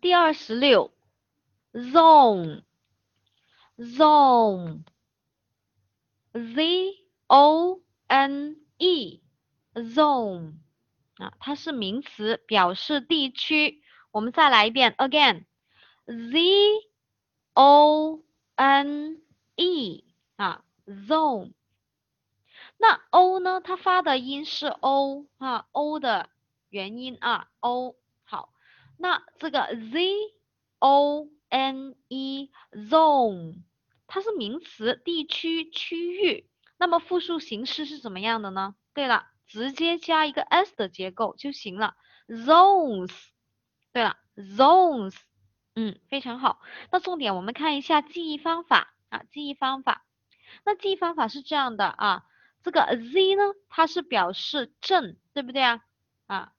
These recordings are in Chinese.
第二十六，zone，zone，z o n e，zone，啊，它是名词，表示地区。我们再来一遍，again，z o n e，啊，zone。那 o 呢？它发的音是 o 啊，o 的元音啊，o。好。那这个 z o n e zone，它是名词，地区、区域。那么复数形式是怎么样的呢？对了，直接加一个 s 的结构就行了，zones。对了，zones，嗯，非常好。那重点我们看一下记忆方法啊，记忆方法。那记忆方法是这样的啊。这个 z 呢，它是表示正，对不对啊？啊，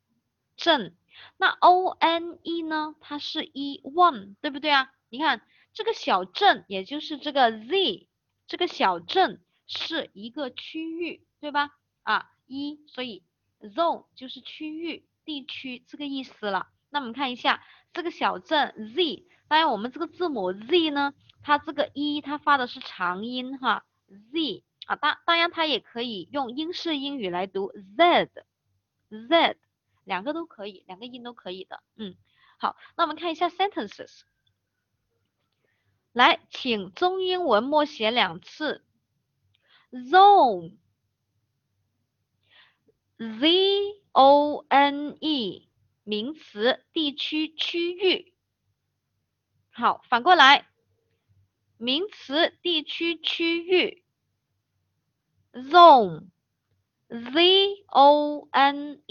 正。那 o n e 呢，它是一 one，对不对啊？你看这个小镇，也就是这个 z，这个小镇是一个区域，对吧？啊，一，所以 zone 就是区域、地区这个意思了。那我们看一下这个小镇 z，当然我们这个字母 z 呢，它这个一它发的是长音哈，z。啊，当当然，它也可以用英式英语来读 z，z，两个都可以，两个音都可以的。嗯，好，那我们看一下 sentences。来，请中英文默写两次，zone，z o n e，名词，地区、区域。好，反过来，名词，地区、区域。zone, z o n e。